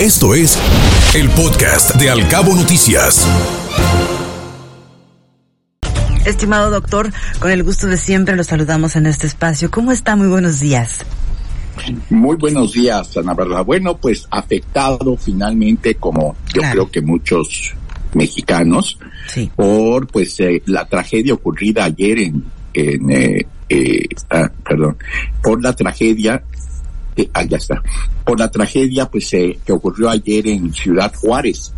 Esto es el podcast de Alcabo Noticias. Estimado doctor, con el gusto de siempre lo saludamos en este espacio. ¿Cómo está? Muy buenos días. Muy buenos días, Ana Bárbara. Bueno, pues afectado finalmente, como yo creo que muchos mexicanos, por pues eh, la tragedia ocurrida ayer en, en eh, eh, ah, perdón, por la tragedia ah, ya está, por la tragedia pues eh, que ocurrió ayer en Ciudad Juárez.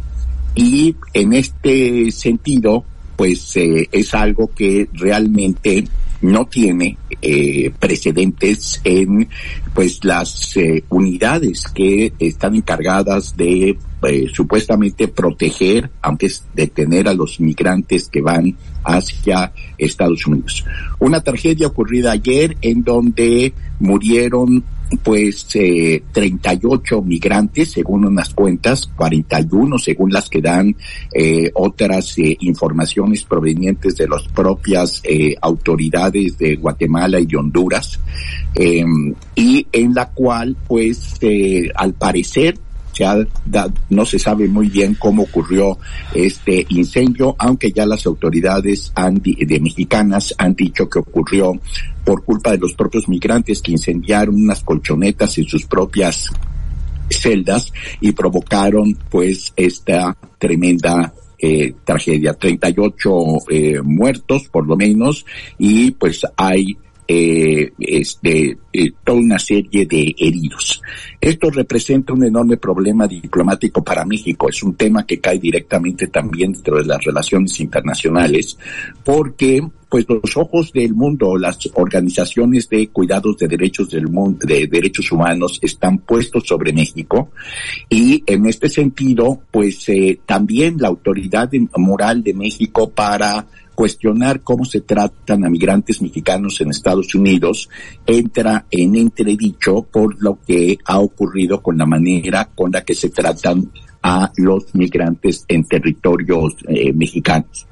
Y en este sentido, pues eh, es algo que realmente no tiene eh, precedentes en pues las eh, unidades que están encargadas de eh, supuestamente proteger, aunque es detener a los migrantes que van hacia Estados Unidos. Una tragedia ocurrida ayer en donde murieron pues eh, 38 migrantes según unas cuentas, 41 según las que dan eh, otras eh, informaciones provenientes de las propias eh, autoridades de Guatemala y Honduras, em, y en la cual pues eh, al parecer no se sabe muy bien cómo ocurrió este incendio, aunque ya las autoridades de mexicanas han dicho que ocurrió por culpa de los propios migrantes que incendiaron unas colchonetas en sus propias celdas y provocaron pues esta tremenda eh, tragedia. 38 eh, muertos por lo menos y pues hay eh, este, eh, toda una serie de heridos. Esto representa un enorme problema diplomático para México. Es un tema que cae directamente también dentro de las relaciones internacionales, porque pues los ojos del mundo, las organizaciones de cuidados de derechos del mundo, de derechos humanos están puestos sobre México y en este sentido, pues eh, también la autoridad moral de México para cuestionar cómo se tratan a migrantes mexicanos en Estados Unidos entra en entredicho por lo que ha ocurrido con la manera con la que se tratan a los migrantes en territorios eh, mexicanos.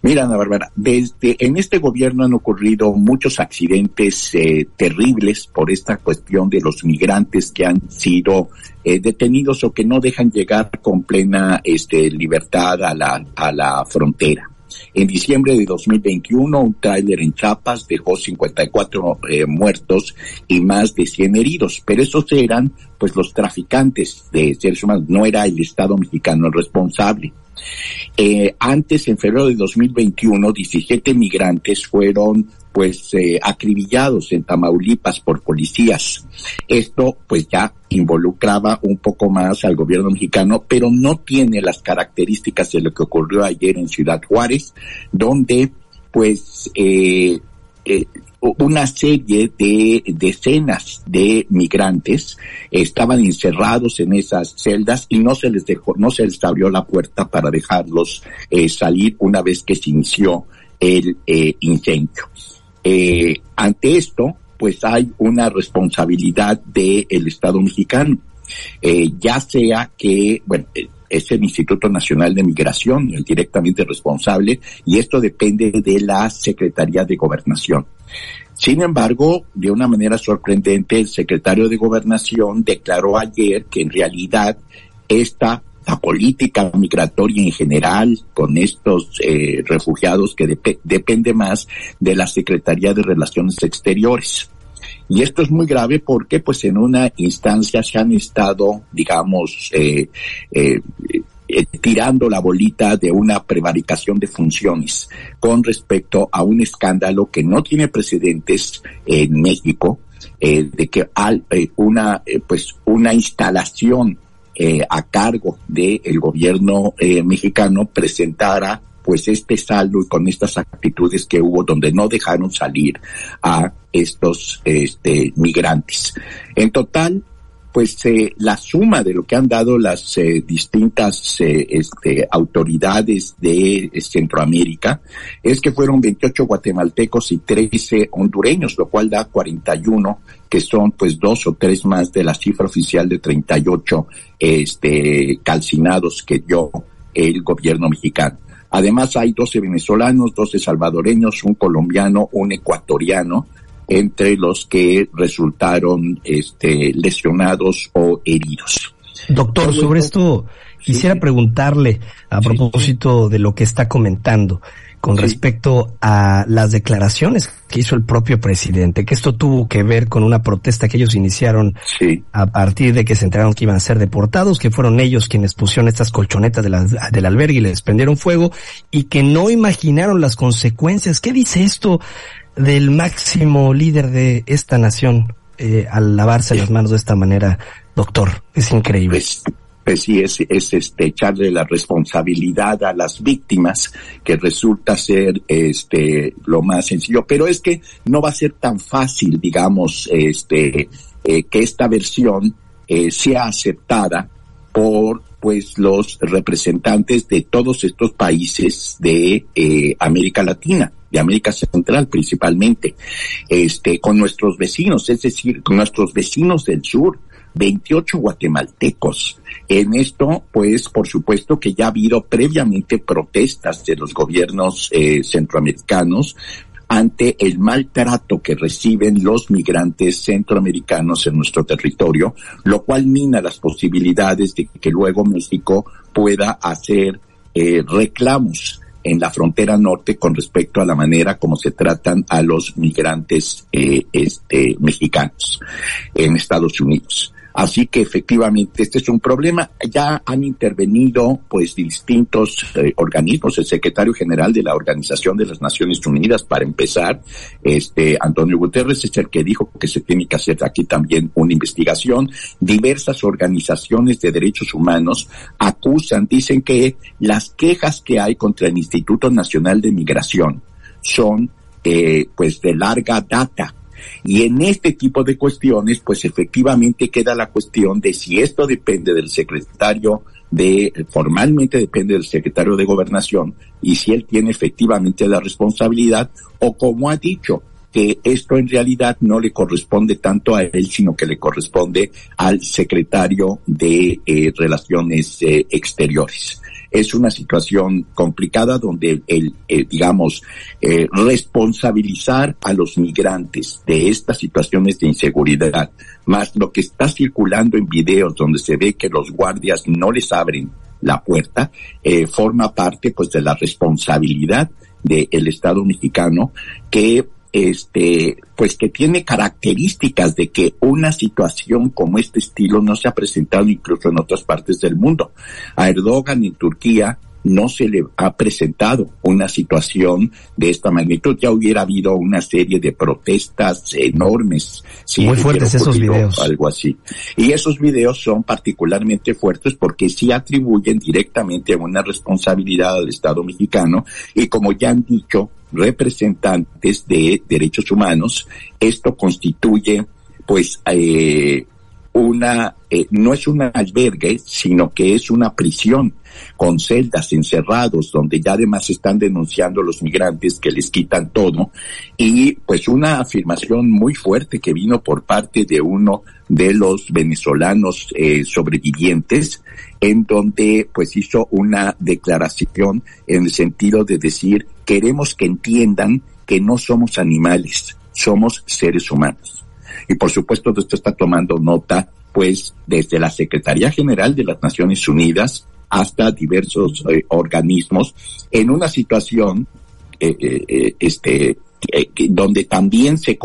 Mira, Ana Bárbara, desde en este gobierno han ocurrido muchos accidentes eh, terribles por esta cuestión de los migrantes que han sido eh, detenidos o que no dejan llegar con plena este, libertad a la, a la frontera. En diciembre de 2021, un tráiler en Chiapas dejó 54 eh, muertos y más de 100 heridos, pero esos eran pues los traficantes de seres humanos, no era el Estado mexicano el responsable. Eh, antes, en febrero de 2021, 17 migrantes fueron pues eh, acribillados en Tamaulipas por policías. Esto pues ya involucraba un poco más al gobierno mexicano, pero no tiene las características de lo que ocurrió ayer en Ciudad Juárez, donde pues eh, eh, una serie de decenas de migrantes estaban encerrados en esas celdas y no se les dejó, no se les abrió la puerta para dejarlos eh, salir una vez que se inició el eh, incendio. Eh, ante esto, pues hay una responsabilidad del Estado mexicano, eh, ya sea que, bueno, es el Instituto Nacional de Migración el directamente responsable y esto depende de la Secretaría de Gobernación. Sin embargo, de una manera sorprendente, el secretario de Gobernación declaró ayer que en realidad esta la política migratoria en general con estos eh, refugiados que depende más de la Secretaría de Relaciones Exteriores. Y esto es muy grave porque pues en una instancia se han estado, digamos, eh, eh, eh, tirando la bolita de una prevaricación de funciones con respecto a un escándalo que no tiene precedentes en México, eh, de que eh, una, pues una instalación eh, a cargo del el gobierno eh, mexicano presentara pues este saldo y con estas actitudes que hubo donde no dejaron salir a estos este, migrantes. En total, pues eh, la suma de lo que han dado las eh, distintas eh, este, autoridades de Centroamérica es que fueron 28 guatemaltecos y 13 hondureños, lo cual da 41, que son pues dos o tres más de la cifra oficial de 38 este, calcinados que dio el gobierno mexicano. Además hay 12 venezolanos, 12 salvadoreños, un colombiano, un ecuatoriano, entre los que resultaron este, lesionados o heridos. Doctor, sobre esto quisiera preguntarle a propósito de lo que está comentando con respecto a las declaraciones que hizo el propio presidente, que esto tuvo que ver con una protesta que ellos iniciaron a partir de que se enteraron que iban a ser deportados, que fueron ellos quienes pusieron estas colchonetas de del albergue y les prendieron fuego y que no imaginaron las consecuencias. ¿Qué dice esto del máximo líder de esta nación eh, al lavarse las manos de esta manera, doctor? Es increíble. Pues, pues sí, es, es este, echarle la responsabilidad a las víctimas, que resulta ser este, lo más sencillo. Pero es que no va a ser tan fácil, digamos, este, eh, que esta versión eh, sea aceptada por pues los representantes de todos estos países de eh, América Latina de América Central principalmente, este, con nuestros vecinos, es decir, con nuestros vecinos del sur, 28 guatemaltecos. En esto, pues, por supuesto que ya ha habido previamente protestas de los gobiernos eh, centroamericanos ante el maltrato que reciben los migrantes centroamericanos en nuestro territorio, lo cual mina las posibilidades de que luego México pueda hacer eh, reclamos en la frontera norte con respecto a la manera como se tratan a los migrantes eh, este, mexicanos en Estados Unidos. Así que efectivamente este es un problema. Ya han intervenido pues distintos eh, organismos. El secretario general de la Organización de las Naciones Unidas, para empezar, este Antonio Guterres es el que dijo que se tiene que hacer aquí también una investigación. Diversas organizaciones de derechos humanos acusan, dicen que las quejas que hay contra el Instituto Nacional de Migración son eh, pues de larga data y en este tipo de cuestiones, pues efectivamente queda la cuestión de si esto depende del secretario de, formalmente depende del secretario de gobernación y si él tiene efectivamente la responsabilidad o como ha dicho, que esto en realidad no le corresponde tanto a él, sino que le corresponde al secretario de eh, Relaciones eh, Exteriores es una situación complicada donde el, eh, digamos, eh, responsabilizar a los migrantes de estas situaciones de inseguridad, más lo que está circulando en videos donde se ve que los guardias no les abren la puerta, eh, forma parte pues de la responsabilidad del Estado mexicano que este, pues que tiene características de que una situación como este estilo no se ha presentado incluso en otras partes del mundo. A Erdogan en Turquía no se le ha presentado una situación de esta magnitud. Ya hubiera habido una serie de protestas enormes. Muy fuertes esos videos. Algo así. Y esos videos son particularmente fuertes porque sí atribuyen directamente una responsabilidad al Estado mexicano y como ya han dicho, representantes de derechos humanos. Esto constituye, pues, eh, una, eh, no es un albergue, sino que es una prisión con celdas encerrados donde ya además están denunciando los migrantes que les quitan todo y pues una afirmación muy fuerte que vino por parte de uno de los venezolanos eh, sobrevivientes en donde pues hizo una declaración en el sentido de decir queremos que entiendan que no somos animales, somos seres humanos. Y por supuesto esto está tomando nota pues desde la Secretaría General de las Naciones Unidas hasta diversos eh, organismos en una situación eh, eh, este donde también se,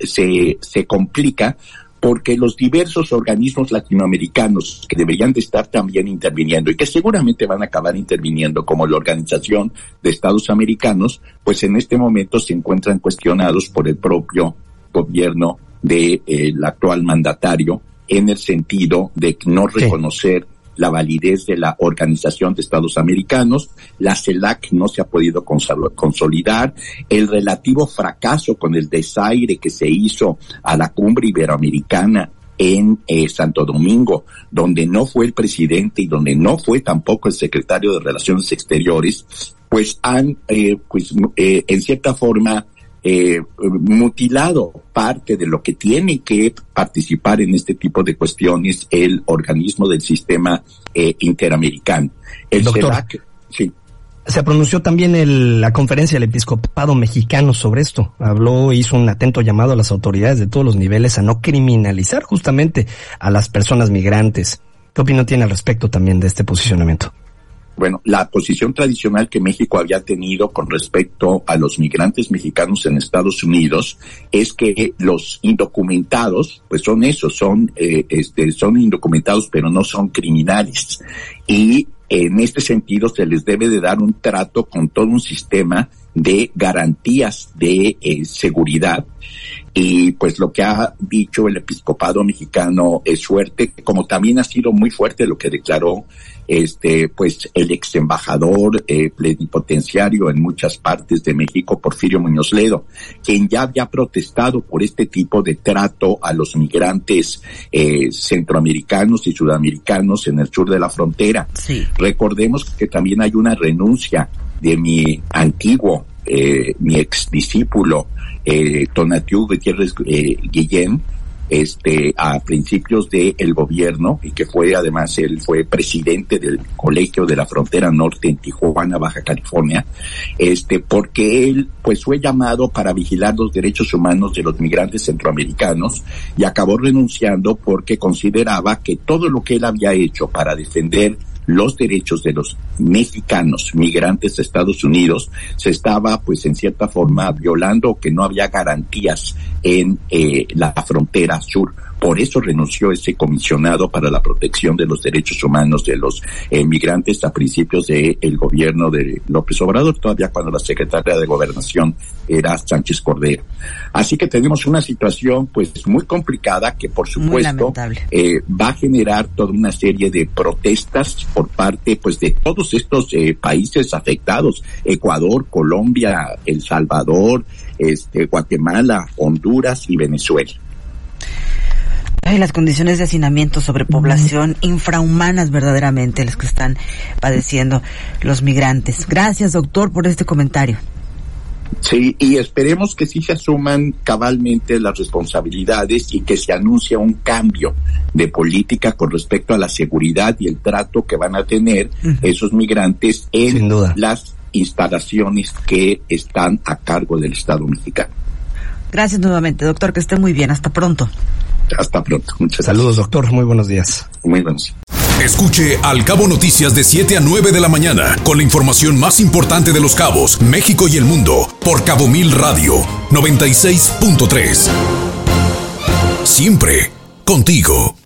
se, se complica porque los diversos organismos latinoamericanos que deberían de estar también interviniendo y que seguramente van a acabar interviniendo como la Organización de Estados Americanos, pues en este momento se encuentran cuestionados por el propio gobierno del de, actual mandatario en el sentido de no reconocer la validez de la Organización de Estados Americanos, la CELAC no se ha podido consolidar, el relativo fracaso con el desaire que se hizo a la cumbre iberoamericana en eh, Santo Domingo, donde no fue el presidente y donde no fue tampoco el secretario de Relaciones Exteriores, pues han, eh, pues, eh, en cierta forma, eh, mutilado parte de lo que tiene que participar en este tipo de cuestiones el organismo del sistema eh, interamericano. El CELAC, sí. Se pronunció también el, la conferencia del episcopado mexicano sobre esto. Habló, hizo un atento llamado a las autoridades de todos los niveles a no criminalizar justamente a las personas migrantes. ¿Qué opinión tiene al respecto también de este posicionamiento? Bueno, la posición tradicional que México había tenido con respecto a los migrantes mexicanos en Estados Unidos es que los indocumentados, pues son esos, son, eh, este, son indocumentados, pero no son criminales. Y en este sentido se les debe de dar un trato con todo un sistema de garantías de eh, seguridad y pues lo que ha dicho el episcopado mexicano es fuerte, como también ha sido muy fuerte lo que declaró este pues el ex embajador eh, plenipotenciario en muchas partes de México, Porfirio Muñoz Ledo, quien ya había protestado por este tipo de trato a los migrantes eh, centroamericanos y sudamericanos en el sur de la frontera. Recordemos que también hay una renuncia de mi antiguo, eh, mi ex discípulo, eh, Tonatiu Gutiérrez eh, Guillén, este, a principios del el gobierno y que fue además él fue presidente del colegio de la frontera norte en Tijuana, Baja California, este, porque él pues fue llamado para vigilar los derechos humanos de los migrantes centroamericanos y acabó renunciando porque consideraba que todo lo que él había hecho para defender los derechos de los mexicanos migrantes de Estados Unidos se estaba pues en cierta forma violando que no había garantías en eh, la frontera sur por eso renunció ese comisionado para la protección de los derechos humanos de los migrantes a principios del el gobierno de López Obrador, todavía cuando la secretaria de Gobernación era Sánchez Cordero. Así que tenemos una situación pues muy complicada que por supuesto eh, va a generar toda una serie de protestas por parte pues de todos estos eh, países afectados, Ecuador, Colombia, El Salvador, este, Guatemala, Honduras y Venezuela. Ay, las condiciones de hacinamiento, sobrepoblación, infrahumanas verdaderamente las que están padeciendo los migrantes. Gracias, doctor, por este comentario. Sí, y esperemos que sí se asuman cabalmente las responsabilidades y que se anuncie un cambio de política con respecto a la seguridad y el trato que van a tener esos migrantes en las instalaciones que están a cargo del Estado mexicano. Gracias nuevamente, doctor, que esté muy bien. Hasta pronto. Hasta pronto. Muchas Saludos, doctor. Muy buenos días. Muy buenos Escuche Al Cabo Noticias de 7 a 9 de la mañana con la información más importante de los cabos, México y el mundo por Cabo Mil Radio 96.3. Siempre contigo.